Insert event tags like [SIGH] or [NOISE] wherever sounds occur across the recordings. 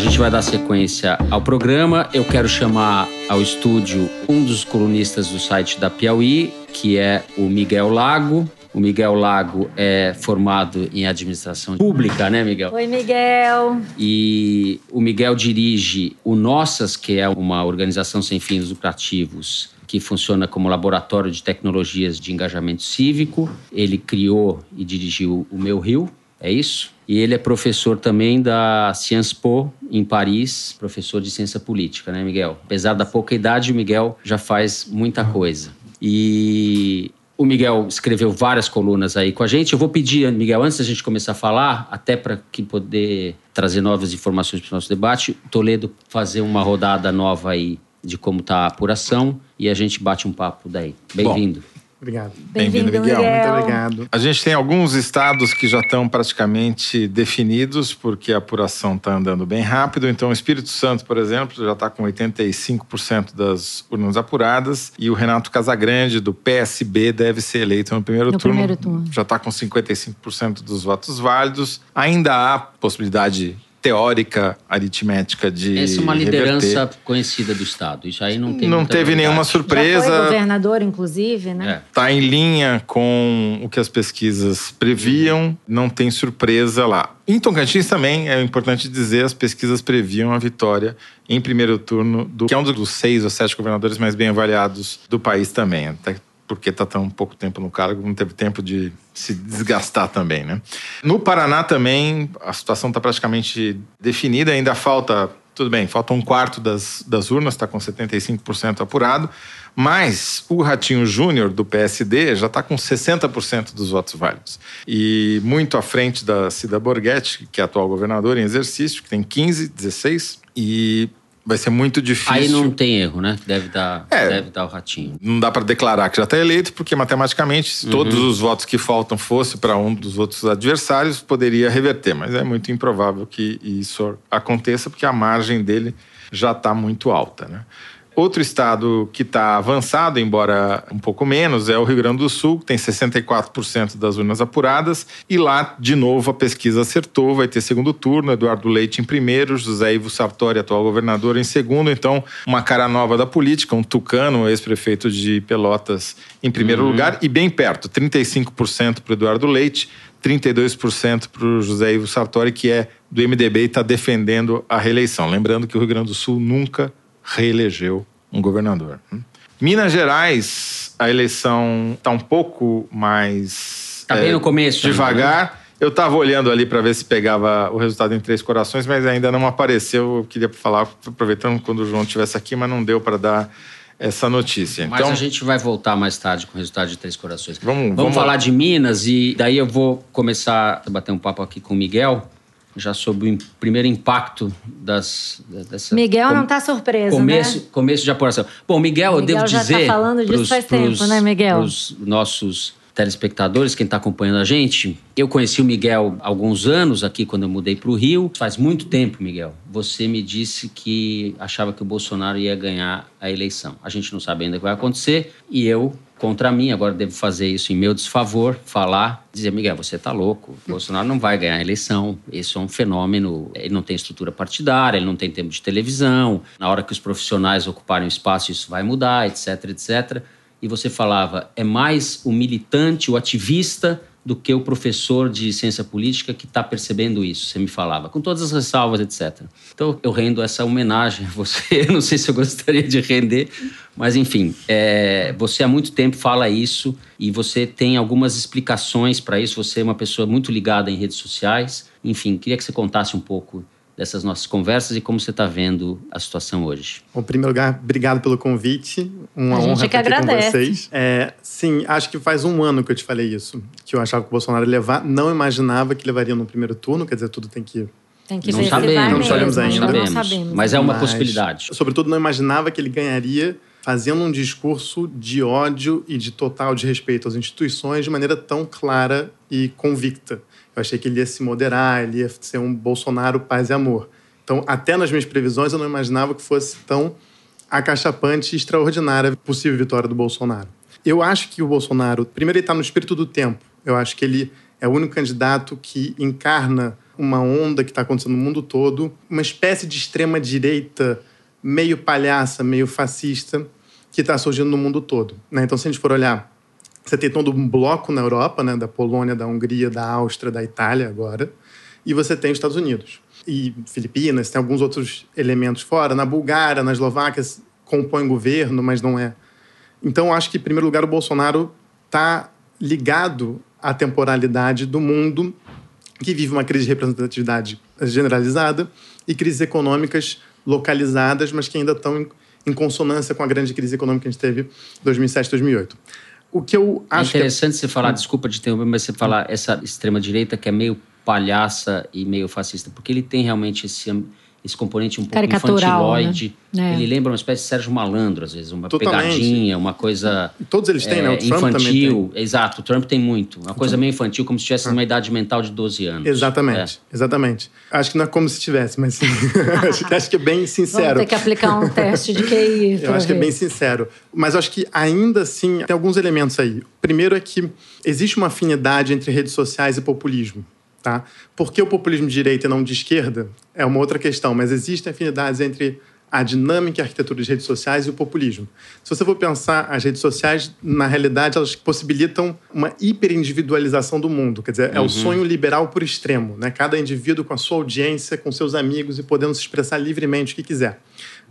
gente vai dar sequência ao programa. Eu quero chamar ao estúdio um dos colunistas do site da Piauí, que é o Miguel Lago. O Miguel Lago é formado em administração pública, né, Miguel? Oi, Miguel. E o Miguel dirige o Nossas, que é uma organização sem fins lucrativos que funciona como laboratório de tecnologias de engajamento cívico. Ele criou e dirigiu o Meu Rio, é isso? E ele é professor também da Sciences Po, em Paris, professor de ciência política, né, Miguel? Apesar da pouca idade, o Miguel já faz muita coisa. E o Miguel escreveu várias colunas aí com a gente. Eu vou pedir, Miguel, antes da gente começar a falar, até para que poder trazer novas informações para o nosso debate, Toledo fazer uma rodada nova aí de como está a apuração e a gente bate um papo daí. Bem-vindo. Obrigado. Bem-vindo, Miguel. Miguel. Muito obrigado. A gente tem alguns estados que já estão praticamente definidos, porque a apuração está andando bem rápido. Então, o Espírito Santo, por exemplo, já está com 85% das urnas apuradas. E o Renato Casagrande, do PSB, deve ser eleito no primeiro No turno. primeiro turno. Já está com 55% dos votos válidos. Ainda há possibilidade teórica, aritmética de. Essa é uma reverter. liderança conhecida do Estado. Isso aí não tem Não muita teve novidade. nenhuma Já foi surpresa. governador, inclusive, né? É. Está em linha com o que as pesquisas previam, não tem surpresa lá. Em Tocantins também, é importante dizer, as pesquisas previam a vitória em primeiro turno, do que é um dos seis ou sete governadores mais bem avaliados do país também. Até porque está tão pouco tempo no cargo, não teve tempo de se desgastar também, né? No Paraná também, a situação está praticamente definida, ainda falta, tudo bem, falta um quarto das, das urnas, está com 75% apurado, mas o Ratinho Júnior, do PSD, já está com 60% dos votos válidos. E muito à frente da Cida Borghetti, que é atual governadora em exercício, que tem 15, 16, e vai ser muito difícil. Aí não tem erro, né? Deve dar, É. deve dar o ratinho. Não dá para declarar que já está eleito, porque matematicamente, se todos os votos que faltam fossem para um dos outros adversários, poderia reverter. Mas é muito improvável que isso aconteça, porque a margem dele já está muito alta. Né? Outro estado que está avançado, embora um pouco menos, é o Rio Grande do Sul, que tem 64% das urnas apuradas. E lá, de novo, a pesquisa acertou, vai ter segundo turno, Eduardo Leite em primeiro, José Ivo Sartori, atual governador, em segundo. Então, uma cara nova da política, um tucano, ex-prefeito de Pelotas, em primeiro lugar. E bem perto, 35% para o Eduardo Leite, 32% para o José Ivo Sartori, que é do MDB e está defendendo a reeleição. Lembrando que o Rio Grande do Sul nunca reelegeu um governador. né? Minas Gerais, a eleição está um pouco mais. Tá bem no começo ainda, Devagar. Eu estava olhando ali para ver se pegava o resultado em Três Corações, mas ainda não apareceu. Eu queria falar, aproveitando quando o João estivesse aqui, mas não deu para dar essa notícia. Mas então, a gente vai voltar mais tarde com o resultado de Três Corações. Vamos- vamos vamos falar lá. de Minas e daí eu vou começar a bater um papo aqui com o Miguel, já sobre o im- primeiro impacto das, dessa... Miguel com- não tá surpreso, começo, né? começo de apuração. Bom, Miguel, eu Miguel devo já tá dizer... falando disso faz tempo, né, Miguel? Os nossos telespectadores, quem está acompanhando a gente, eu conheci o Miguel há alguns anos aqui quando eu mudei para o Rio. Faz muito tempo, Miguel. Você me disse que achava que o Bolsonaro ia ganhar a eleição. A gente não sabe ainda o que vai acontecer e eu contra mim, agora devo fazer isso em meu desfavor, falar, dizer, Miguel, você tá louco, o Bolsonaro não vai ganhar a eleição, isso é um fenômeno, ele não tem estrutura partidária, ele não tem tempo de televisão, na hora que os profissionais ocuparem o espaço isso vai mudar, etc, etc. E você falava, é mais o militante, o ativista, do que o professor de ciência política que está percebendo isso, você me falava, com todas as ressalvas, etc. Então eu rendo essa homenagem a você, [LAUGHS] não sei se eu gostaria de render, mas enfim, é, você há muito tempo fala isso e você tem algumas explicações para isso, você é uma pessoa muito ligada em redes sociais, enfim, queria que você contasse um pouco dessas nossas conversas e como você está vendo a situação hoje. Bom, em primeiro lugar, obrigado pelo convite. Uma A gente honra que estar aqui com agradece. vocês. É, sim, acho que faz um ano que eu te falei isso. Que eu achava que o Bolsonaro ia levar. Não imaginava que levaria no primeiro turno. Quer dizer, tudo tem que... Tem que não sabemos, não sabemos ainda. Não sabemos, sabemos. mas é uma Mas, possibilidade. Sobretudo, não imaginava que ele ganharia fazendo um discurso de ódio e de total desrespeito às instituições de maneira tão clara e convicta. Eu achei que ele ia se moderar, ele ia ser um Bolsonaro paz e amor. Então, até nas minhas previsões, eu não imaginava que fosse tão acachapante e extraordinária possível vitória do Bolsonaro. Eu acho que o Bolsonaro, primeiro, ele está no espírito do tempo. Eu acho que ele é o único candidato que encarna uma onda que está acontecendo no mundo todo, uma espécie de extrema-direita meio palhaça, meio fascista, que está surgindo no mundo todo. Né? Então, se a gente for olhar, você tem todo um bloco na Europa, né? da Polônia, da Hungria, da Áustria, da Itália agora, e você tem os Estados Unidos. E Filipinas, tem alguns outros elementos fora. Na Bulgária, na Eslováquia, compõe governo, mas não é. Então, acho que, em primeiro lugar, o Bolsonaro está ligado à temporalidade do mundo que vive uma crise de representatividade generalizada e crises econômicas localizadas, mas que ainda estão em, consonância com a grande crise econômica que a gente teve em 2007, 2008. O que eu é acho é interessante que... você falar, desculpa de interromper, mas você falar essa extrema direita que é meio palhaça e meio fascista, porque ele tem realmente esse esse componente um pouco infantiloide. Né? É. Ele lembra uma espécie de Sérgio Malandro, às vezes, uma Totalmente. pegadinha, uma coisa. Todos eles têm, é, né? O Trump infantil. Exato, o Trump tem muito. Uma coisa meio infantil, como se tivesse ah. uma idade mental de 12 anos. Exatamente, é. exatamente. Acho que não é como se tivesse, mas [LAUGHS] [LAUGHS] acho, acho que é bem sincero. Vamos ter que aplicar um teste de QI. [LAUGHS] Eu acho ver. que é bem sincero. Mas acho que ainda assim tem alguns elementos aí. Primeiro é que existe uma afinidade entre redes sociais e populismo. Tá? Por que o populismo de direita e não de esquerda é uma outra questão, mas existem afinidades entre a dinâmica e a arquitetura das redes sociais e o populismo. Se você for pensar, as redes sociais, na realidade, elas possibilitam uma hiperindividualização do mundo. Quer dizer, é o uhum. sonho liberal por extremo. Né? Cada indivíduo com a sua audiência, com seus amigos e podendo se expressar livremente o que quiser.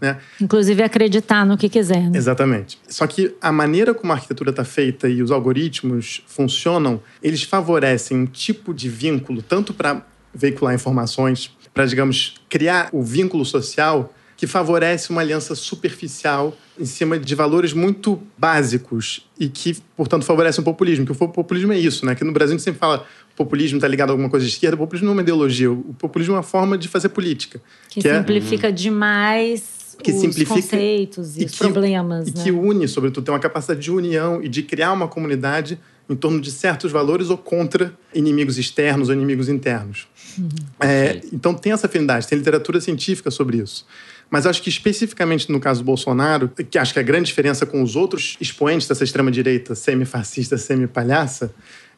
Né? Inclusive acreditar no que quiser. Né? Exatamente. Só que a maneira como a arquitetura está feita e os algoritmos funcionam, eles favorecem um tipo de vínculo, tanto para veicular informações, para, digamos, criar o vínculo social que favorece uma aliança superficial em cima de valores muito básicos e que, portanto, favorece um populismo. Que o populismo é isso, né? Que no Brasil a gente sempre fala populismo está ligado a alguma coisa de esquerda. O populismo não é uma ideologia. O populismo é uma forma de fazer política. Que, que é simplifica é... demais que os simplifica conceitos e, e os que, problemas. E né? que une, sobretudo, tem uma capacidade de união e de criar uma comunidade em torno de certos valores ou contra inimigos externos ou inimigos internos. Uhum. É, então tem essa afinidade, tem literatura científica sobre isso. Mas acho que especificamente no caso do Bolsonaro, que acho que a grande diferença com os outros expoentes dessa extrema-direita semi-fascista, semi-palhaça,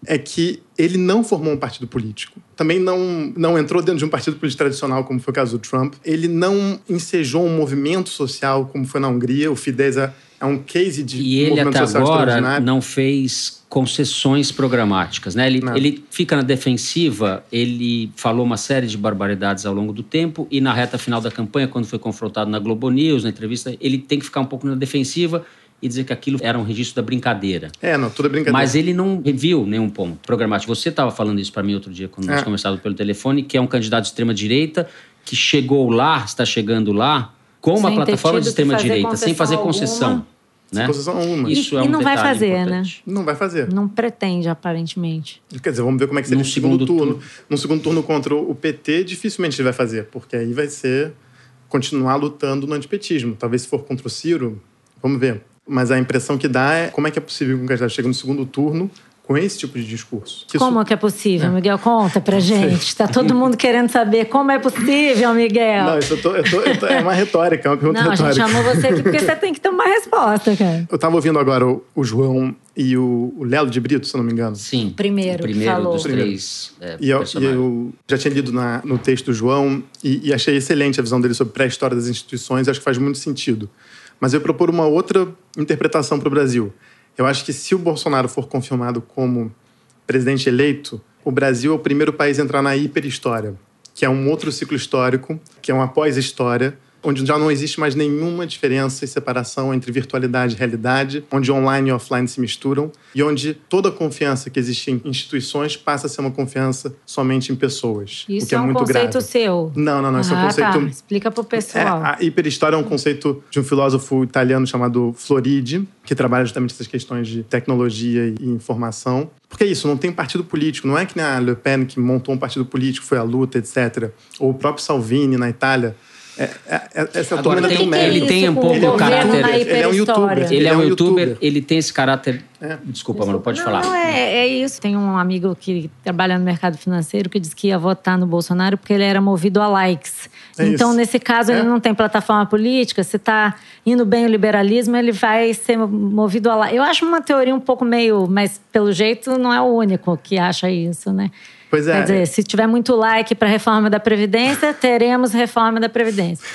é que ele não formou um partido político. Também não, não entrou dentro de um partido político tradicional, como foi o caso do Trump. Ele não ensejou um movimento social, como foi na Hungria. O Fidesz é, é um case de e ele até agora não fez concessões programáticas, né? Ele, ele fica na defensiva, ele falou uma série de barbaridades ao longo do tempo e na reta final da campanha, quando foi confrontado na Globo News, na entrevista, ele tem que ficar um pouco na defensiva e dizer que aquilo era um registro da brincadeira. É, não, tudo é brincadeira. Mas ele não viu nenhum ponto programático. Você estava falando isso para mim outro dia, quando é. nós conversávamos pelo telefone, que é um candidato de extrema-direita que chegou lá, está chegando lá, com uma sem plataforma de extrema-direita, sem fazer concessão. Alguma. Né? Isso e, é um e não vai fazer, né? importante. né? Não vai fazer. Não pretende, aparentemente. Quer dizer, vamos ver como é que será no segundo, segundo turno. turno. No segundo turno contra o PT, dificilmente ele vai fazer, porque aí vai ser continuar lutando no antipetismo. Talvez se for contra o Ciro, vamos ver. Mas a impressão que dá é como é que é possível que um candidato chegue no segundo turno com esse tipo de discurso. como isso... que é possível, é. Miguel? Conta pra gente. Está todo mundo querendo saber como é possível, Miguel. Não, isso eu tô, eu tô, eu tô, é uma retórica, é uma pergunta Não, retórica. a gente chamou você aqui porque você tem que ter uma resposta, cara. Eu estava ouvindo agora o, o João e o, o Lelo de Brito, se não me engano. Sim. O primeiro, o primeiro falou. dos três é, e, eu, e eu já tinha lido na, no texto do João e, e achei excelente a visão dele sobre pré-história das instituições. Acho que faz muito sentido. Mas eu propor uma outra interpretação para o Brasil. Eu acho que se o Bolsonaro for confirmado como presidente eleito, o Brasil é o primeiro país a entrar na hiperhistória, que é um outro ciclo histórico, que é uma pós-história, onde já não existe mais nenhuma diferença e separação entre virtualidade e realidade, onde online e offline se misturam e onde toda a confiança que existe em instituições passa a ser uma confiança somente em pessoas. Isso o que é, é um muito conceito grave. seu. Não, não, não. Isso ah, é um ah, conceito. Tá. Explica para o pessoal. É, a hiperhistória é um conceito de um filósofo italiano chamado Floridi, que trabalha justamente essas questões de tecnologia e informação. Porque é isso, não tem partido político. Não é que nem a Le Pen, que montou um partido político, foi à luta, etc. Ou o próprio Salvini, na Itália é, é, é, essa Agora, tem, ele tem um pouco o caráter. Ele é um youtuber. Ele é um youtuber, ele tem esse caráter É. Desculpa, Manu, pode não, falar. Não, é, é isso. Tem um amigo que trabalha no mercado financeiro que disse que ia votar no Bolsonaro porque ele era movido a likes. É então, isso. nesse caso, É. ele não tem plataforma política. Se está indo bem o liberalismo, ele vai ser movido a likes. Eu acho uma teoria um pouco meio... Mas, pelo jeito, não é o único que acha isso, né? Pois é. Quer dizer, se tiver muito like para a reforma da Previdência, [LAUGHS] teremos reforma da Previdência.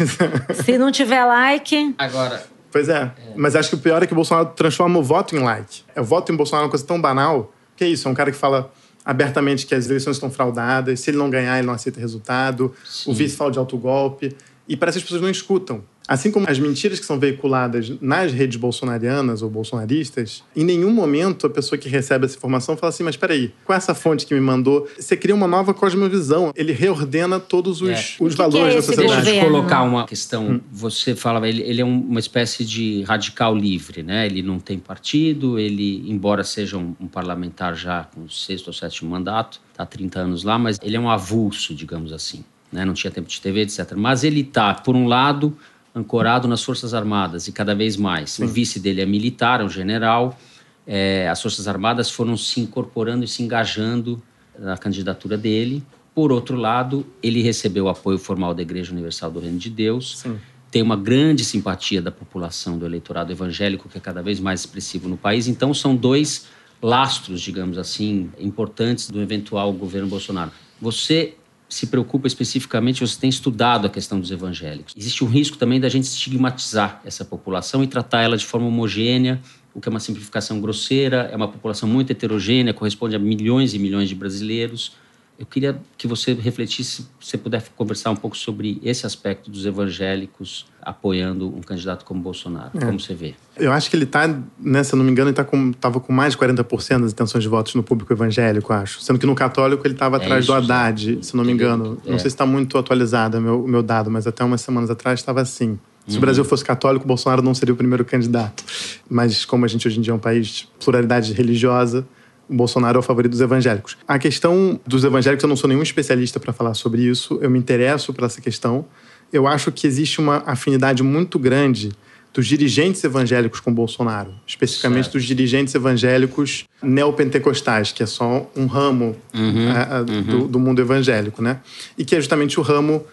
se não tiver like... Agora, Pois é. Mas acho que o pior é que o Bolsonaro transforma o voto em like. O voto em Bolsonaro é uma coisa tão banal. Que é isso? É um cara que fala abertamente que as eleições estão fraudadas. Se ele não ganhar, ele não aceita resultado. O vice fala de autogolpe. E parece que as pessoas não escutam. Assim como as mentiras que são veiculadas nas redes bolsonarianas ou bolsonaristas, em nenhum momento a pessoa que recebe essa informação fala assim: mas peraí, com essa fonte que me mandou, você cria uma nova cosmovisão. Ele reordena todos os, É. os O que que valores é da sociedade. Deixa eu colocar uma questão. Você falava, ele, ele é um- uma espécie de radical livre, né? Ele não tem partido, ele, embora seja um, um parlamentar já com o sexto ou sétimo mandato, está há 30 anos lá, mas ele é um avulso, digamos assim. Né? Não tinha tempo de TV, etc. Mas ele está, por um lado, ancorado nas Forças Armadas e cada vez mais. O vice dele é militar, é um general. É, as Forças Armadas foram se incorporando e se engajando na candidatura dele. Por outro lado, ele recebeu o apoio formal da Igreja Universal do Reino de Deus. Sim. Tem uma grande simpatia da população do eleitorado evangélico, que é cada vez mais expressivo no país. Então, são dois lastros, digamos assim, importantes do eventual governo Bolsonaro. Você se preocupa especificamente, você tem estudado a questão dos evangélicos. Existe um risco também da gente estigmatizar essa população e tratar ela de forma homogênea, o que é uma simplificação grosseira, é uma população muito heterogênea, corresponde a milhões e milhões de brasileiros. Eu queria que você refletisse, se você puder conversar um pouco sobre esse aspecto dos evangélicos apoiando um candidato como Bolsonaro. Como você vê? Eu acho que ele tá, né, se eu não me engano, ele tá com, tava com mais de 40% das intenções de votos no público evangélico, acho. Sendo que no católico ele estava É atrás isso, do Haddad, se eu não me engano. É. Não sei se está muito atualizado o meu, meu dado, mas até umas semanas atrás estava assim. Se Uhum. o Brasil fosse católico, Bolsonaro não seria o primeiro candidato. Mas como a gente hoje em dia é um país de pluralidade religiosa, o Bolsonaro é o favorito dos evangélicos. A questão dos evangélicos, eu não sou nenhum especialista para falar sobre isso, eu me interesso por essa questão. Eu acho que existe uma afinidade muito grande dos dirigentes evangélicos com Bolsonaro, especificamente Certo. dos dirigentes evangélicos neopentecostais, que é só um ramo eh, eh, do, do mundo evangélico, né? E que é justamente o ramo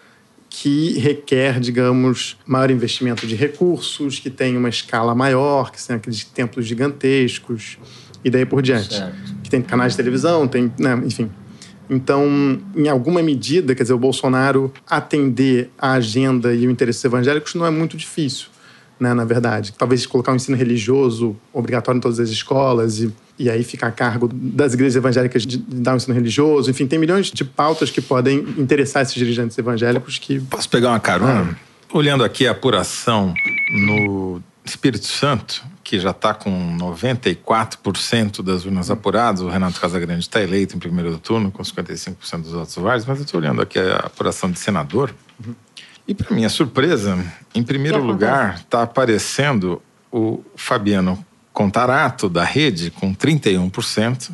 que requer, digamos, maior investimento de recursos, que tem uma escala maior, que são aqueles templos gigantescos e daí por diante. Certo. Que tem canais de televisão, tem, né, enfim. Então, em alguma medida, quer dizer, o Bolsonaro atender a agenda e o interesse dos evangélicos não é muito difícil, né, na verdade. Talvez colocar um ensino religioso obrigatório em todas as escolas e, e aí ficar a cargo das igrejas evangélicas de, de dar um ensino religioso. Enfim, tem milhões de pautas que podem interessar esses dirigentes evangélicos que Posso pegar uma carona? Olhando aqui a apuração no Espírito Santo, que já está com 94% das urnas apuradas, o Renato Casagrande está eleito em primeiro turno com 55% dos votos válidos, mas eu estou olhando aqui a apuração de senador. E, para minha surpresa, em primeiro O lugar está aparecendo o Fabiano Contarato, da Rede, com 31%.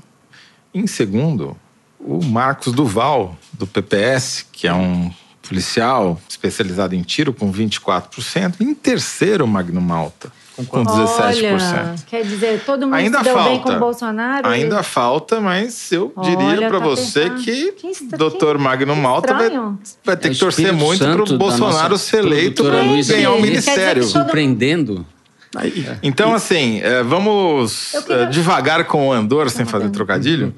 Em segundo, o Marcos Duval, do PPS, que é um policial especializado em tiro, com 24%. Em terceiro, Magno Malta, com 17%. Olha, quer dizer, todo mundo Ainda se deu bem com falta. o Bolsonaro. Ainda falta, mas eu diria para tá você pensando. que Que estra- Dr. que Magno Malta vai, vai ter É que torcer muito para o Bolsonaro nossa ser eleito para Luísa ganhar o Henrique. ministério. Que todo- Surpreendendo. Aí, Então, assim, é, vamos queria- é, devagar com o Andor, sem fazer bem. trocadilho,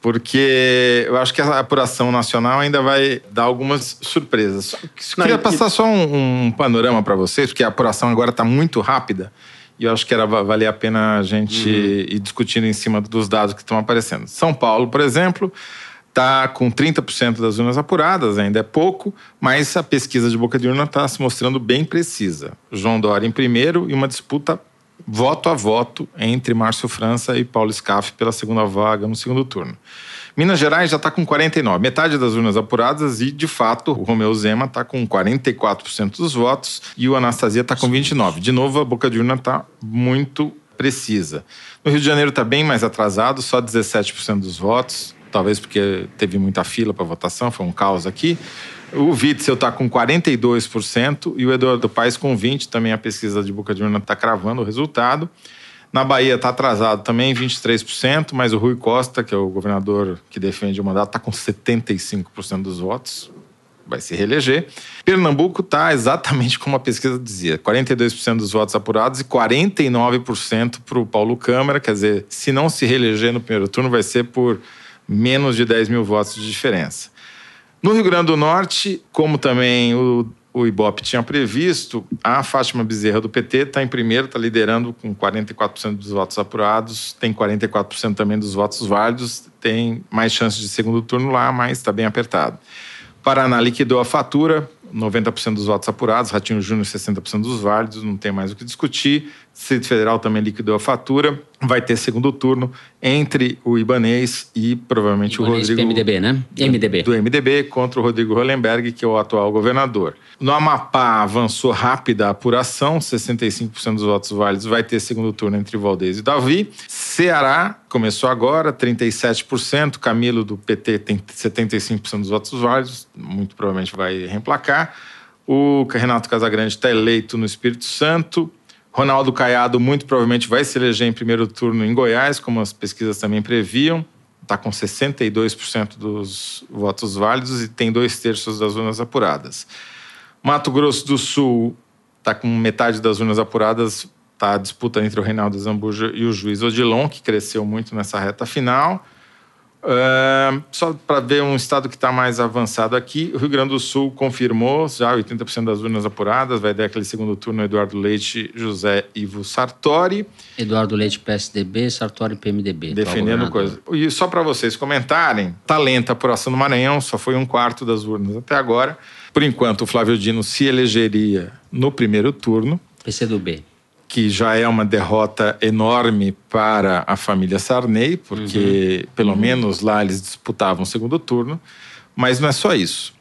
porque eu acho que a apuração nacional ainda vai dar algumas surpresas. Eu Não, queria e- passar só um, um panorama para vocês, porque a apuração agora está muito rápida e eu acho que era, valia a pena a gente ir discutindo em cima dos dados que estão aparecendo. São Paulo, por exemplo, está com 30% das urnas apuradas, ainda é pouco, mas a pesquisa de boca de urna está se mostrando bem precisa. João Dória em primeiro e uma disputa voto a voto entre Márcio França e Paulo Scaff pela segunda vaga no segundo turno. Minas Gerais já está com 49, metade das urnas apuradas e, de fato, o Romeu Zema está com 44% dos votos e o Anastasia está com 29. De novo, a boca de urna está muito precisa. No Rio de Janeiro está bem mais atrasado, só 17% dos votos, talvez porque teve muita fila para votação, foi um caos aqui. O Witzel está com 42% e o Eduardo Paes com 20%. Também a pesquisa de boca de urna está cravando o resultado. Na Bahia está atrasado também, 23%, mas o Rui Costa, que é o governador que defende o mandato, está com 75% dos votos vai se reeleger. Pernambuco está exatamente como a pesquisa dizia: 42% dos votos apurados e 49% para o Paulo Câmara. Quer dizer, se não se reeleger no primeiro turno, vai ser por menos de 10 mil votos de diferença. No Rio Grande do Norte, como também o, o Ibope tinha previsto, a Fátima Bezerra do PT está em primeiro, está liderando com 44% dos votos apurados, tem 44% também dos votos válidos, tem mais chances de segundo turno lá, mas está bem apertado. Paraná liquidou a fatura, 90% dos votos apurados, Ratinho Júnior 60% dos válidos, não tem mais o que discutir. Distrito Federal também liquidou a fatura. Vai ter segundo turno entre o Ibanês e provavelmente Ibanês o Rodrigo. MDB, né? MDB. Do MDB contra o Rodrigo Hollenberg, que é o atual governador. No Amapá avançou rápida a apuração, 65% dos votos válidos vai ter segundo turno entre Valdez e Davi. Ceará começou agora, 37%. Camilo do PT tem 75% dos votos válidos, muito provavelmente vai reemplacar. O Renato Casagrande está eleito no Espírito Santo. Ronaldo Caiado muito provavelmente vai se eleger em primeiro turno em Goiás, como as pesquisas também previam. Está com 62% dos votos válidos e tem dois terços das urnas apuradas. Mato Grosso do Sul está com metade das urnas apuradas. Está a disputa entre o Reinaldo Zambuja e o juiz Odilon, que cresceu muito nessa reta final. Uh, só para ver um estado que está mais avançado aqui, o Rio Grande do Sul confirmou já 80% das urnas apuradas, vai dar aquele segundo turno Eduardo Leite, José Ivo Sartori. Eduardo Leite, PSDB, Sartori, PMDB. Defendendo coisa. E só para vocês comentarem, talento a apuração no Maranhão, só foi um quarto das urnas até agora. Por enquanto, o Flávio Dino se elegeria no primeiro turno. PCdoB que já é uma derrota enorme para a família Sarney, porque uhum. pelo uhum. menos lá eles disputavam o segundo turno. Mas não é só isso.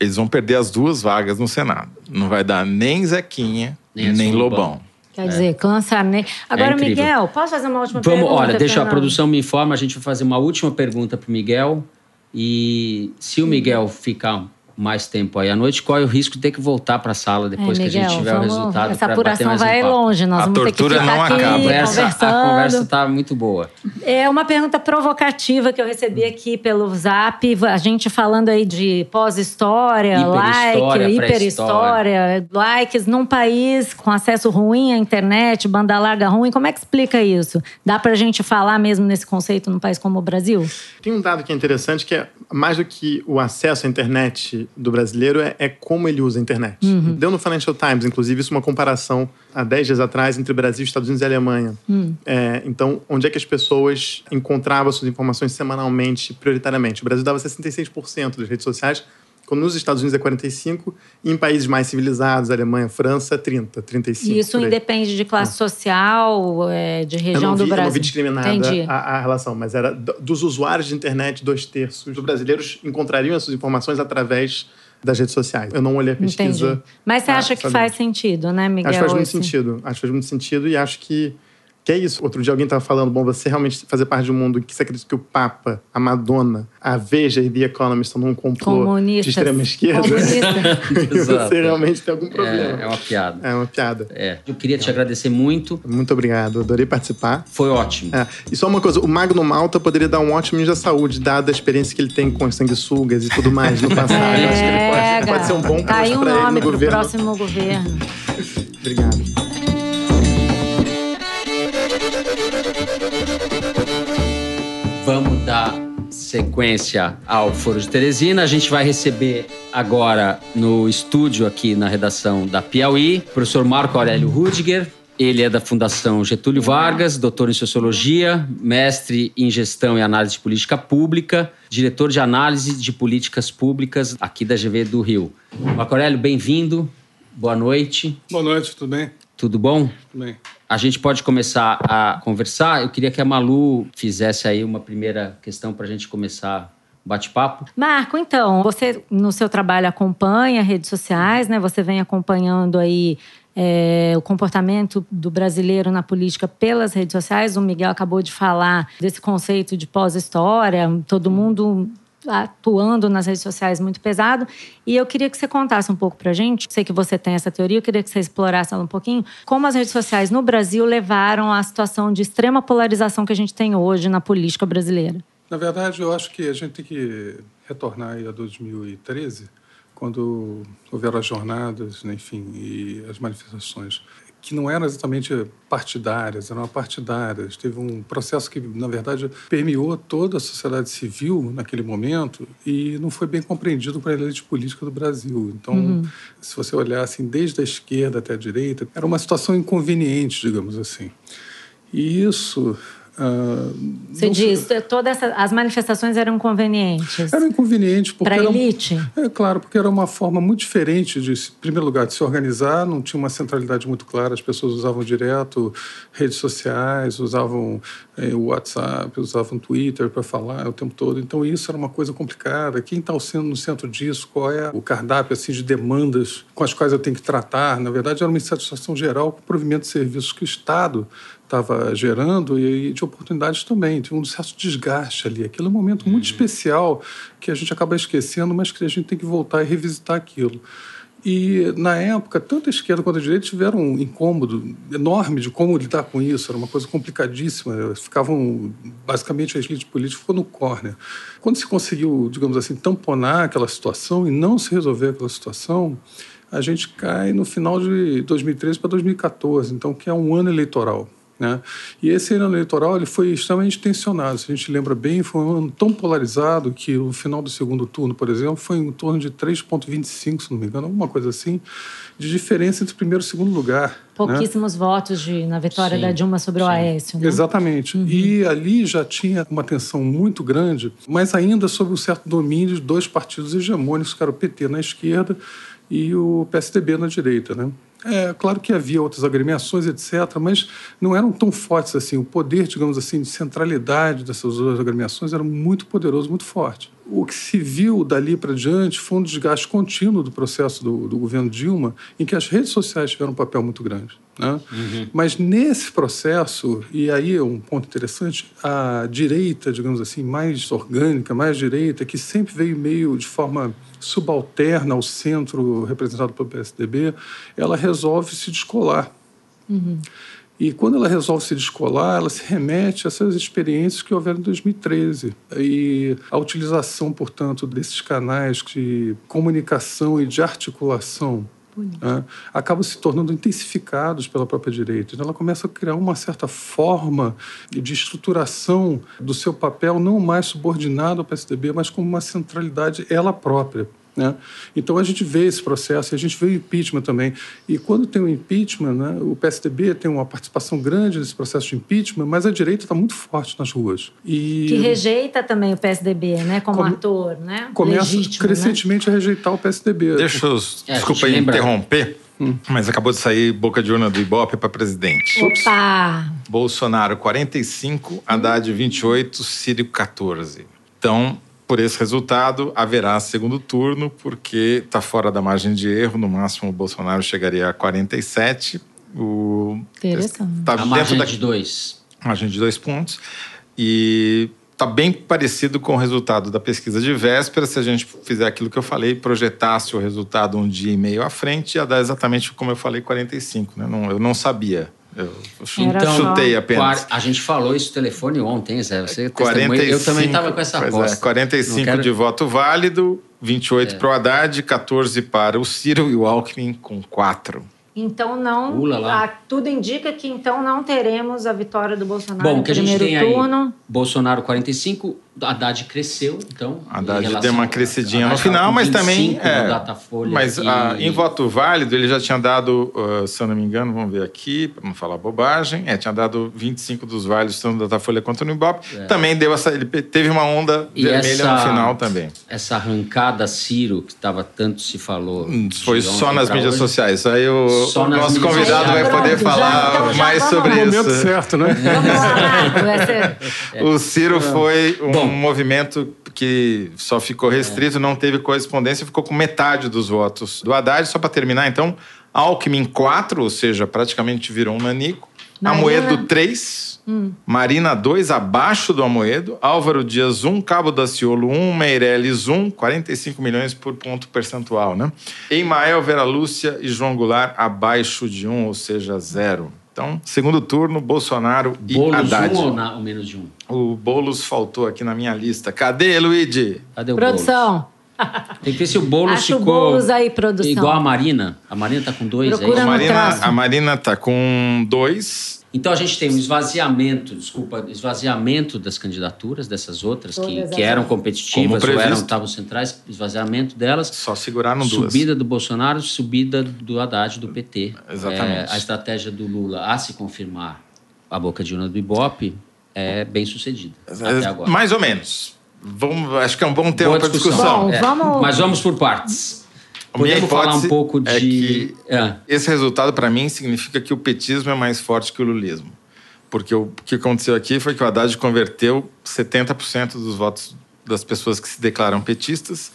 Eles vão perder as duas vagas no Senado. Não vai dar nem Zequinha, nem, nem Lobão. Lobão. Quer dizer, é. clã Sarney. Agora, é Miguel, posso fazer uma última Vamos, pergunta? Olha, deixa a produção me informa, a gente vai fazer uma última pergunta para o Miguel. E se o Miguel ficar mais tempo aí à noite, corre o risco de ter que voltar para a sala depois é, Miguel, que a gente tiver vamos, o resultado. Essa apuração vai um longe, nós a vamos ter que ficar não aqui acaba. Conversa, conversando. A conversa está muito boa. É uma pergunta provocativa que eu recebi aqui pelo Zap, a gente falando aí de pós-história, like, hiperhistória, likes num país com acesso ruim à internet, banda larga ruim, como é que explica isso? Dá para a gente falar mesmo nesse conceito num país como o Brasil? Tem um dado que é interessante que é mais do que o acesso à internet do brasileiro é, é como ele usa a internet. Uhum. Deu no Financial Times, inclusive, isso é uma comparação há 10 dias atrás entre Brasil, Estados Unidos e Alemanha. Uhum. É, então, onde é que as pessoas encontravam suas informações semanalmente, prioritariamente? O Brasil dava 66% das redes sociais, quando nos Estados Unidos é 45, e em países mais civilizados, Alemanha, França, 30, 35. E isso independe de classe é. social, é, de região vi, do Brasil. Eu não vi discriminada a, a, relação, mas era dos usuários de internet, dois terços dos brasileiros encontrariam essas informações através das redes sociais. Eu não olhei a pesquisa. Entendi. Mas você acha que faz sentido, né, Miguel? Acho que faz muito sentido. Acho que faz muito sentido e acho que que é isso. Outro dia alguém estava falando, bom, você realmente fazer parte de um mundo em que você acredita que o Papa, a Madonna, a Veja e The Economist estão num complô Comunistas. de extrema esquerda. [LAUGHS] você realmente tem algum problema. É, é, uma piada. É uma piada. É. Eu queria te agradecer muito. Muito obrigado. Adorei participar. Foi ótimo. É. E só uma coisa, o Magno Malta poderia dar um ótimo ninja saúde, dada a experiência que ele tem com as sanguessugas e tudo mais no [LAUGHS] passado. É, acho que ele pode, pode ser um bom tá aí um nome para o próximo governo. obrigado. Sequência ao Foro de Teresina. A gente vai receber agora no estúdio aqui na redação da Piauí, o professor Marco Aurélio Rudiger. Ele é da Fundação Getúlio Vargas, doutor em Sociologia, mestre em Gestão e Análise de Política Pública, diretor de Análise de Políticas Públicas aqui da GV do Rio. Marco Aurélio, bem-vindo. Boa noite. Boa noite, tudo bem? Tudo bom? Tudo bem. A gente pode começar a conversar. Eu queria que a Malu fizesse aí uma primeira questão para a gente começar bate-papo. Marco, então, você no seu trabalho acompanha redes sociais, né? Você vem acompanhando aí é, o comportamento do brasileiro na política pelas redes sociais. O Miguel acabou de falar desse conceito de pós-história. Todo mundo atuando nas redes sociais muito pesado. E eu queria que você contasse um pouco pra gente, sei que você tem essa teoria, eu queria que você explorasse ela um pouquinho, como as redes sociais no Brasil levaram à situação de extrema polarização que a gente tem hoje na política brasileira. Na verdade, eu acho que a gente tem que retornar a 2013, quando houveram as jornadas, né, enfim, e as manifestações que não eram exatamente partidárias, eram partidárias. Teve um processo que, na verdade, permeou toda a sociedade civil naquele momento e não foi bem compreendido para a elite política do Brasil. Então, uhum. se você olhar assim, desde a esquerda até a direita, era uma situação inconveniente, digamos assim. E isso Uh, Você diz, todas as manifestações eram convenientes? Eram inconvenientes. Para a elite? É claro, porque era uma forma muito diferente de, em primeiro lugar, de se organizar, não tinha uma centralidade muito clara, as pessoas usavam direto redes sociais, usavam é, o WhatsApp, usavam Twitter para falar o tempo todo. Então isso era uma coisa complicada. Quem está sendo no centro disso? Qual é o cardápio assim, de demandas com as quais eu tenho que tratar? Na verdade, era uma insatisfação geral com o provimento de serviços que o Estado estava gerando e de oportunidades também. Tinha um certo desgaste ali. Aquele é um momento muito uhum. especial que a gente acaba esquecendo, mas que a gente tem que voltar e revisitar aquilo. E, na época, tanto a esquerda quanto a direita tiveram um incômodo enorme de como lidar com isso. Era uma coisa complicadíssima. Ficavam, basicamente, a elite política ficou no córner. Quando se conseguiu, digamos assim, tamponar aquela situação e não se resolver aquela situação, a gente cai no final de 2013 para 2014, então, que é um ano eleitoral. Né? E esse ano eleitoral ele foi extremamente tensionado. Se a gente lembra bem, foi um ano tão polarizado que o final do segundo turno, por exemplo, foi em torno de 3,25, se não me engano, alguma coisa assim, de diferença entre primeiro e segundo lugar. Né? Pouquíssimos né? votos de, na vitória Sim. da Dilma sobre Sim. o Aécio. Né? Exatamente. Uhum. E ali já tinha uma tensão muito grande, mas ainda sob um certo domínio de dois partidos hegemônicos, que era o PT na esquerda e o PSDB na direita. Né? É, claro que havia outras agremiações, etc., mas não eram tão fortes assim. O poder, digamos assim, de centralidade dessas outras agremiações era muito poderoso, muito forte. O que se viu dali para diante foi um desgaste contínuo do processo do, do, governo Dilma, em que as redes sociais tiveram um papel muito grande. Né? Uhum. Mas nesse processo, e aí é um ponto interessante, a direita, digamos assim, mais orgânica, mais direita, que sempre veio meio de forma subalterna ao centro representado pelo PSDB, ela resolve se descolar. Uhum. E quando ela resolve se descolar, ela se remete a essas experiências que houveram em 2013. E a utilização, portanto, desses canais de comunicação e de articulação né, acabam se tornando intensificados pela própria direita. Então, ela começa a criar uma certa forma de estruturação do seu papel, não mais subordinado ao PSDB, mas como uma centralidade ela própria. Né? Então a gente vê esse processo e a gente vê o impeachment também. E quando tem o impeachment, né, o PSDB tem uma participação grande nesse processo de impeachment, mas a direita está muito forte nas ruas. E que rejeita também o PSDB, né, como come, ator, né? Começa Legítimo, crescentemente né? a rejeitar o PSDB. Deixa eu, é, desculpa aí interromper. Hum. Mas acabou de sair boca de urna do Ibope para presidente. Opa! Bolsonaro 45, Haddad 28, Círio 14. Então, por esse resultado, haverá segundo turno, porque está fora da margem de erro. No máximo, o Bolsonaro chegaria a 47. O, Interessante. Tá a margem da, de dois. Margem de dois pontos. E está bem parecido com o resultado da pesquisa de véspera. Se a gente fizer aquilo que eu falei, projetasse o resultado um dia e meio à frente, ia dar exatamente como eu falei, 45. Né? Não, eu não sabia eu então, chutei apenas. A gente falou isso no telefone ontem, Zé. Você 45, eu também estava com essa é, aposta. É, 45 quero... de voto válido, 28 é. para o Haddad, 14 para o Ciro e o Alckmin com 4. Então não, a, tudo indica que então não teremos a vitória do Bolsonaro Bom, no que a gente tem turno. Aí, Bolsonaro 45, Haddad cresceu, então. Haddad deu uma crescidinha no final, mas também é, mas e... a, em voto válido ele já tinha dado, uh, se eu não me engano, vamos ver aqui para não falar bobagem, é, tinha dado 25 dos válidos tanto da Datafolha quanto no Ibope. É. Também deu essa, ele teve uma onda e vermelha essa, no final também. Essa arrancada Ciro que estava tanto se falou. Hum, foi só nas mídias hoje. sociais. Aí o só nosso convidado vai poder falar então, mais sobre isso. momento certo, né? [LAUGHS] o Ciro foi um Bom, movimento que só ficou restrito, não teve correspondência, ficou com metade dos votos do Haddad. Só para terminar, então, Alckmin 4, ou seja, praticamente virou um nanico. Amoedo 3, hum. Marina 2, abaixo do Amoedo, Álvaro Dias 1, Cabo Daciolo 1, Meirelles 1, 45 milhões por ponto percentual, né? Emael, Vera Lúcia e João Goulart abaixo de 1, ou seja, zero. Então, segundo turno, Bolsonaro e Boulos Haddad. Um ou, na, ou menos de um? O Boulos faltou aqui na minha lista. Cadê, Luigi? Cadê o Produção. Tem que ver se o Boulos Acho ficou Boulos aí, produção. igual a Marina. A Marina tá com dois Procura aí. A Marina, traço. a Marina tá com dois. Então a gente tem um esvaziamento, desculpa, esvaziamento das candidaturas dessas outras que, que eram competitivas ou eram estavam centrais, esvaziamento delas. Só seguraram duas. Subida do Bolsonaro, subida do Haddad, do PT. Exatamente. É, a estratégia do Lula a se confirmar a boca de urna do Ibope é bem sucedida até agora. Mais ou menos. Vamos, acho que é um bom tema para discussão. discussão. Bom, É, vamos- Mas vamos por partes. A Podemos falar um pouco de. é que É. esse resultado, para mim, significa que o petismo é mais forte que o lulismo. Porque o que aconteceu aqui foi que o Haddad converteu 70% dos votos das pessoas que se declaram petistas,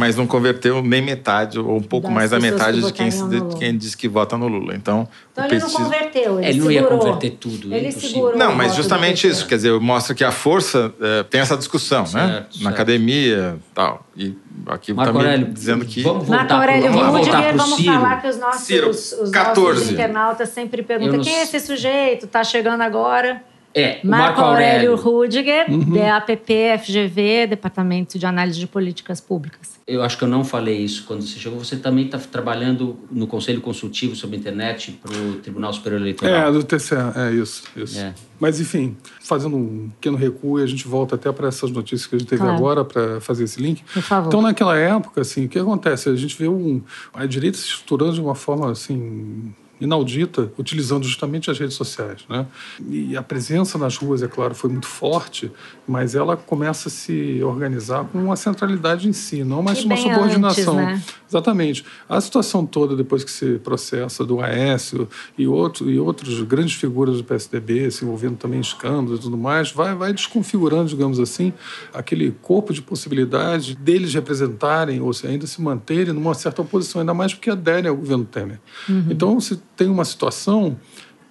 mas não converteu nem metade, ou um pouco Das mais da metade que de quem, de- quem diz que vota no Lula. Então, Então o ele não converteu, ele, Ele não ia segurou. converter tudo, é Ele segurou. Não, o mas justamente isso, quer dizer, mostra que a força eh, tem essa discussão, né? Certo, Na certo. academia tal. E aqui Marco também Aurélio, dizendo que. vamos voltar Marco Aurélio pro, vamos voltar vamos Ciro. falar que os nossos, Ciro, os 14. nossos internautas sempre perguntam não quem é esse sujeito, tá chegando agora. É, o Marco, Aurélio, Rudiger, Uhum. DAPP, FGV, Departamento de Análise de Políticas Públicas. Eu acho que eu não falei isso quando você chegou. Você também está trabalhando no Conselho Consultivo sobre a Internet para o Tribunal Superior Eleitoral. É, do TCE, é isso. isso. É. Mas, enfim, fazendo um pequeno recuo e a gente volta até para essas notícias que a gente teve Claro. agora para fazer esse link. Por favor. Então, naquela época, assim, o que acontece? A gente vê um, a direita se estruturando de uma forma, assim, inaudita, utilizando justamente as redes sociais, né? E a presença nas ruas, é claro, foi muito forte, mas ela começa a se organizar com uma centralidade em si, não mais uma subordinação. antes, né? Exatamente. A situação toda, depois que se processa do Aécio e, outro, e outras grandes figuras do PSDB, se envolvendo também em escândalos e tudo mais, vai, vai desconfigurando, digamos assim, aquele corpo de possibilidade deles representarem ou se ainda se manterem numa certa oposição, ainda mais porque aderem ao governo Temer. Então, se tem uma situação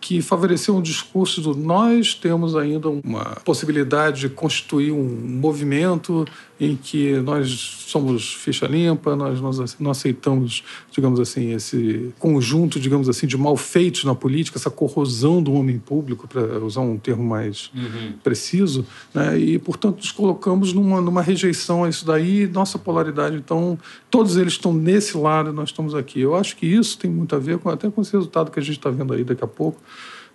que favoreceu um discurso do nós temos ainda uma possibilidade de constituir um movimento em que nós somos ficha limpa, nós, não aceitamos, digamos assim, esse conjunto, digamos assim, de malfeitos na política, essa corrosão do homem público, para usar um termo mais preciso, né? e, portanto, nos colocamos numa, numa rejeição a isso daí, nossa polaridade, então, todos eles estão nesse lado e nós estamos aqui. Eu acho que isso tem muito a ver com, até com esse resultado que a gente está vendo aí daqui a pouco,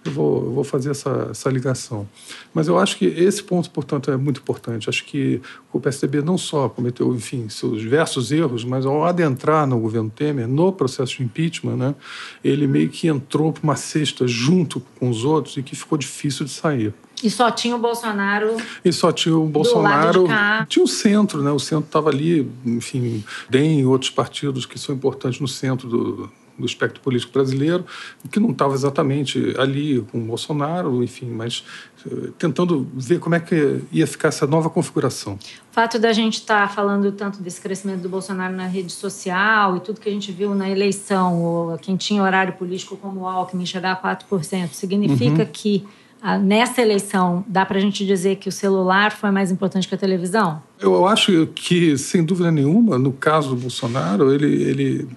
eu vou, eu vou fazer essa, essa ligação. Mas eu acho que esse ponto, portanto, é muito importante. Acho que o PSDB não só cometeu, enfim, seus diversos erros, mas ao adentrar no governo Temer, no processo de impeachment, né, ele meio que entrou para uma cesta junto com os outros e que ficou difícil de sair. E só tinha o Bolsonaro. E só tinha o lado Bolsonaro. Tinha o centro, né? O centro estava ali, enfim, DEM e outros partidos que são importantes no centro do, do espectro político brasileiro, que não estava exatamente ali com o Bolsonaro, enfim, mas eh, tentando ver como é que ia ficar essa nova configuração. O fato da gente estar falando tanto desse crescimento do Bolsonaro na rede social e tudo que a gente viu na eleição, ou quem tinha horário político como o Alckmin chegar a 4%, significa Uhum. que ah, nessa eleição dá para a gente dizer que o celular foi mais importante que a televisão? Eu acho que, sem dúvida nenhuma, no caso do Bolsonaro, ele, ele,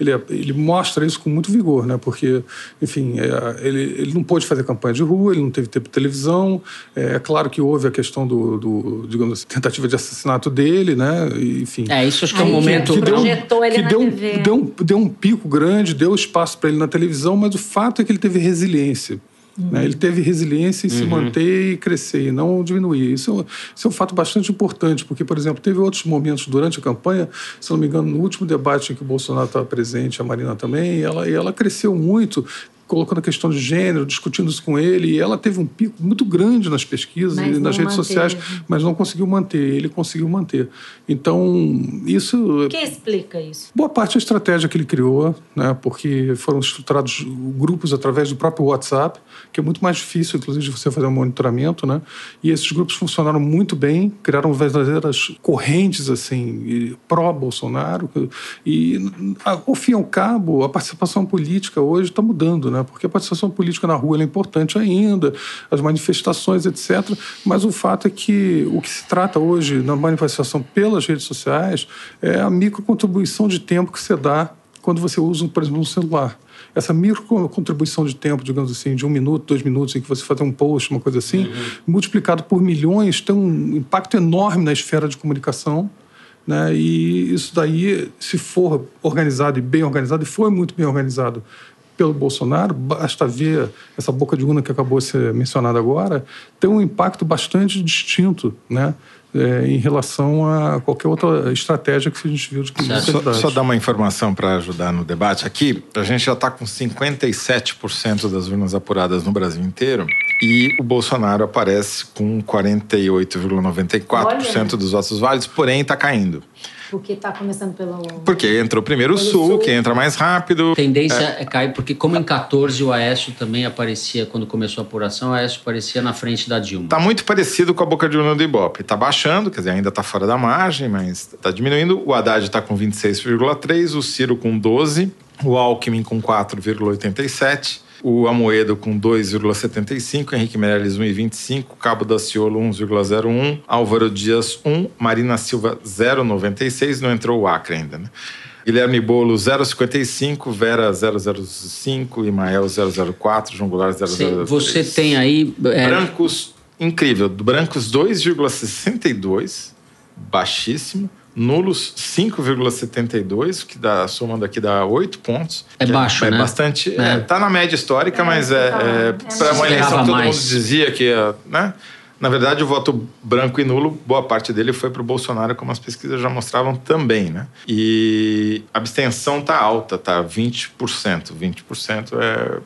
ele, ele mostra isso com muito vigor, né? porque, enfim, é, ele, ele não pôde fazer campanha de rua, ele não teve tempo de televisão. É, é claro que houve a questão do, do, digamos assim, tentativa de assassinato dele, né? E, enfim. É, isso acho que é um momento. que pra- projetou ele que na deu, um- TV. deu, deu um pico grande, deu espaço para ele na televisão, mas o fato é que ele teve resiliência. Né? Ele teve resiliência em se manter e crescer, e não diminuir. Isso é, um, isso é um fato bastante importante, porque, por exemplo, teve outros momentos durante a campanha, se não me engano, no último debate em que o Bolsonaro estava presente, a Marina também, e ela, e ela cresceu muito colocando a questão de gênero, discutindo isso com ele, e ela teve um pico muito grande nas pesquisas Mas e nas redes manteve. sociais, mas não conseguiu manter, ele conseguiu manter. Então, isso O que explica isso? Boa parte da estratégia que ele criou, né, porque foram estruturados grupos através do próprio WhatsApp, que é muito mais difícil, inclusive, de você fazer um monitoramento, né? E esses grupos funcionaram muito bem, criaram verdadeiras correntes assim pró-Bolsonaro. E, ao fim e ao cabo, a participação política hoje está mudando, né? Né? Porque a participação política na rua é importante ainda, as manifestações, etc. Mas o fato é que o que se trata hoje na manifestação pelas redes sociais é a microcontribuição de tempo que você dá quando você usa, por exemplo, um celular essa micro contribuição de tempo, digamos assim, de um minuto, dois minutos, em que você faz um post, uma coisa assim, uhum. multiplicado por milhões, tem um impacto enorme na esfera de comunicação. Né? E isso daí, se for organizado e bem organizado, e foi muito bem organizado pelo Bolsonaro, basta ver essa boca de urna que acabou de ser mencionada agora, tem um impacto bastante distinto, né? é, em relação a qualquer outra estratégia que a gente viu de só, só dar uma informação para ajudar no debate aqui. A gente já está com 57% das urnas apuradas no Brasil inteiro e o Bolsonaro aparece com 48,94% dos votos válidos, porém está caindo. Porque está começando pelo. Porque entrou primeiro o sul, sul, que entra mais rápido. Tendência é. é cair, porque como em 14 o Aécio também aparecia, quando começou a apuração, o Aécio aparecia na frente da Dilma. Está muito parecido com a boca de urna do Ibope. Está baixando, quer dizer, ainda está fora da margem, mas está diminuindo. O Haddad está com 26,3, o Ciro com 12, o Alckmin com 4,87 o Amoedo com 2,75, Henrique Meirelles 1,25, Cabo da Ciolo 1,01, Álvaro Dias 1, Marina Silva 0,96, não entrou o Acre ainda, né? Guilherme Bolo 0,55, Vera 005, Imael 004, João Goulart 003. Você tem aí... É... Brancos, incrível, brancos 2,62, baixíssimo nulos 5,72, que dá somando aqui dá 8 pontos. É baixo, é, né? É bastante, é. É, tá na média histórica, mas é, é, é para uma eleição todo mais. mundo dizia que, né? Na verdade, o voto branco e nulo, boa parte dele foi para o Bolsonaro, como as pesquisas já mostravam também, né? E a abstenção tá alta, tá 20%. 20% é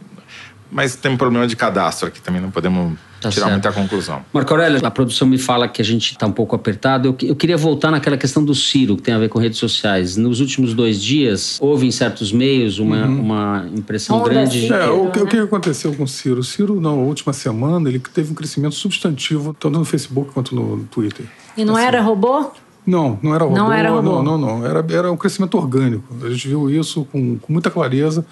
mas tem um problema de cadastro aqui também, não podemos tá tirar certo. muita conclusão. Marco Aurélio, a produção me fala que a gente está um pouco apertado. Eu, eu, queria voltar naquela questão do Ciro, que tem a ver com redes sociais. Nos últimos dois dias, houve em certos meios uma, uhum. uma impressão Onda grande. Ciro, é, o, né? o que aconteceu com o Ciro? O Ciro, na última semana, ele teve um crescimento substantivo, tanto no Facebook quanto no Twitter. E não assim. era robô? Não, não era robô. Não era robô. Não, não, não. Era, era um crescimento orgânico. A gente viu isso com, com muita clareza.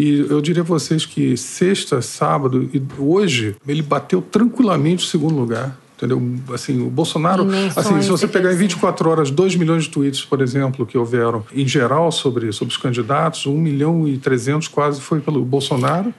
E eu diria a vocês que sexta, sábado e hoje, ele bateu tranquilamente o segundo lugar. Entendeu? Assim, o Bolsonaro. Assim, se você pegar em 24 horas 2 milhões de tweets, por exemplo, que houveram em geral sobre, sobre os candidatos, 1 milhão e 300 quase foi pelo Bolsonaro.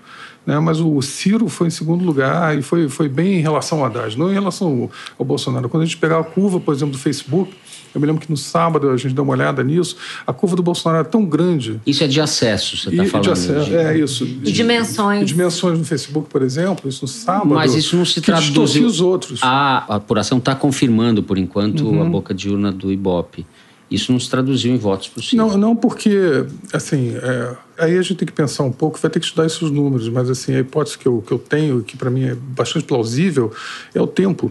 Né? Mas o Ciro foi em segundo lugar e foi, foi bem em relação ao Haddad, não em relação ao, ao Bolsonaro. Quando a gente pegar a curva, por exemplo, do Facebook, eu me lembro que no sábado a gente deu uma olhada nisso. A curva do Bolsonaro é tão grande. Isso é de acesso, você está falando. De acesso, de... é isso. De, e dimensões. De dimensões no Facebook, por exemplo, isso no sábado. Mas isso não se traduz. os outros. A apuração está confirmando, por enquanto, uhum. a boca de urna do Ibope. Isso não se traduziu em votos possíveis. Não, não porque, assim, é, aí a gente tem que pensar um pouco, vai ter que estudar esses números, mas assim, a hipótese que eu, que eu tenho, que para mim é bastante plausível, é o tempo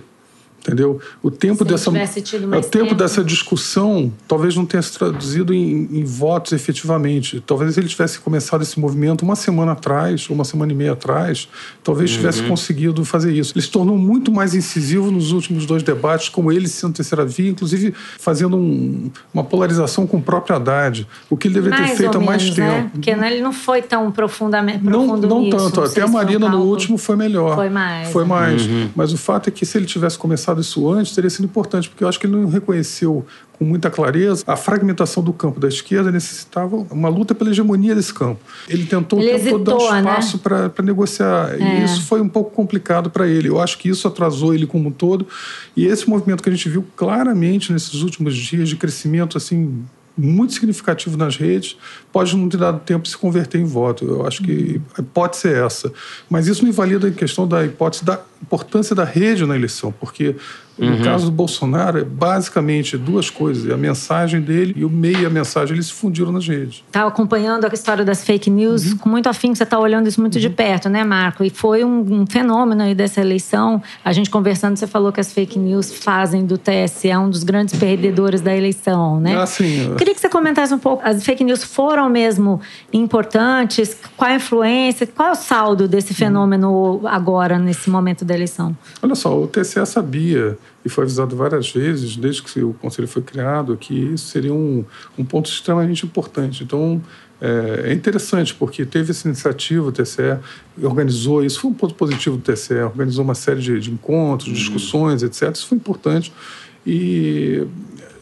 entendeu? O tempo Se dessa o tempo, tempo, dessa discussão talvez não tenha se traduzido em, em, votos efetivamente. Talvez ele tivesse começado esse movimento uma semana atrás, ou uma semana e meia atrás, talvez uhum. tivesse conseguido fazer isso. Ele se tornou muito mais incisivo nos últimos dois debates, como ele sendo terceira via, inclusive fazendo um, uma polarização com o próprio Haddad, o que ele deveria mais ter feito há mais menos, né? tempo. Né? Porque ele não foi tão profundamente não, não nisso, tanto. Até a Marina no último foi melhor. Foi mais. Foi mais. Uhum. Mas o fato é que se ele tivesse começado pensado isso antes, teria sido importante, porque eu acho que ele não reconheceu com muita clareza a fragmentação do campo da esquerda necessitava uma luta pela hegemonia desse campo. Ele tentou ele hesitou, todo dar espaço né? para negociar, é. e isso foi um pouco complicado para ele. Eu acho que isso atrasou ele como um todo, e esse movimento que a gente viu claramente nesses últimos dias de crescimento assim muito significativo nas redes, pode não ter dado tempo de se converter em voto. Eu acho que a hipótese é essa. Mas isso não invalida a questão da hipótese da importância da rede na eleição, porque no uhum. caso do Bolsonaro, é basicamente duas coisas: a mensagem dele e o meio e a mensagem. Eles se fundiram nas redes. Estava acompanhando a história das fake news uhum. com muito afim, você está olhando isso muito uhum. de perto, né, Marco? E foi um, um, fenômeno aí dessa eleição. A gente conversando, você falou que as fake news fazem do TSE um dos grandes perdedores da eleição, né? Ah, sim. Queria que você comentasse um pouco. As fake news foram mesmo importantes? Qual a influência? Qual é o saldo desse fenômeno agora, nesse momento da eleição? Olha só, o TSE sabia e foi avisado várias vezes, desde que o conselho foi criado, que isso seria um, um ponto extremamente importante. Então, É, é interessante, porque teve essa iniciativa, o TCE organizou isso, foi um ponto positivo do TCE, organizou uma série de, de encontros, uhum. discussões, etc. Isso foi importante. E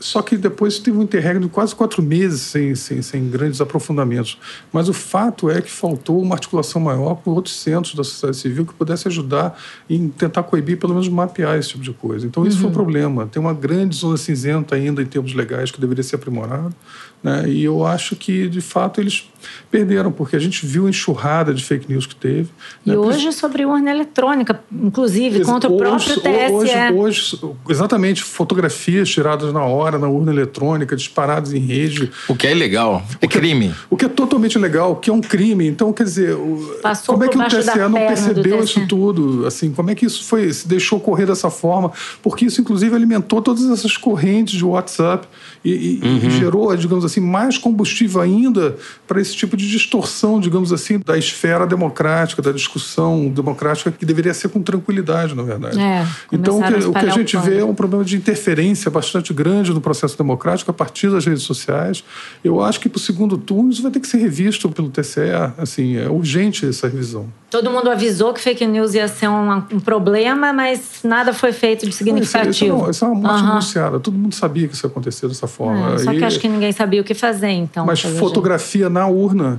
só que depois teve um interregno de quase quatro meses sem, sem, sem, grandes aprofundamentos. Mas o fato é que faltou uma articulação maior com outros centros da sociedade civil que pudesse ajudar em tentar coibir, pelo menos mapear esse tipo de coisa. Então, isso uhum. foi um problema. Tem uma grande zona cinzenta ainda em termos legais que deveria ser aprimorado. Né? E eu acho que, de fato, eles perderam, porque a gente viu a enxurrada de fake news que teve. E né? hoje sobre urna eletrônica, inclusive, contra hoje, o próprio TSE. Hoje, hoje, exatamente, fotografias tiradas na hora na urna eletrônica, disparadas em rede. O que é ilegal, é crime. O que é totalmente legal, o que é um crime. Então, quer dizer, Passou como é que o TSE não percebeu isso tudo? Assim, como é que isso foi, se deixou correr dessa forma? Porque isso, inclusive, alimentou todas essas correntes de WhatsApp e, uhum. e gerou, digamos assim, mais combustível ainda para esse tipo de distorção, digamos assim, da esfera democrática, da discussão democrática que deveria ser com tranquilidade, na verdade. É, então, o que, o que a gente vê é um problema de interferência bastante grande no processo democrático a partir das redes sociais. Eu acho que para o segundo turno isso vai ter que ser revisto pelo TCE. Assim, é urgente essa revisão. Todo mundo avisou que fake news ia ser um, um problema, mas nada foi feito de significativo. Isso, isso, é, isso é uma morte uhum. anunciada. Todo mundo sabia que isso ia acontecer dessa forma. É, só que acho que ninguém sabia o que fazer, então. Mas fotografia jeito. na urna,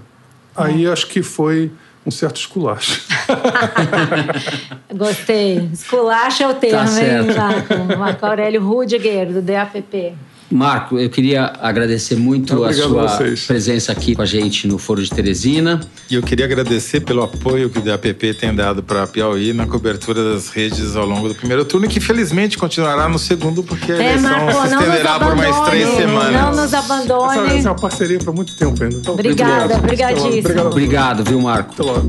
é. aí acho que foi um certo esculacho. [LAUGHS] Gostei. Esculacho é o termo, tá hein, Marco? Marco Aurélio Rudiger, do DAPP. Marco, eu queria agradecer muito a sua a presença aqui com a gente no Foro de Teresina. E eu queria agradecer pelo apoio que o DAPP tem dado para a Piauí na cobertura das redes ao longo do primeiro turno e que felizmente continuará no segundo, porque a é, eleição Marco, se estenderá por mais três semanas. Não nos abandone. Essa, essa é uma parceria para muito tempo ainda. Então, Obrigada, obrigadíssimo. Obrigado, Obrigado, viu, Marco? Até logo.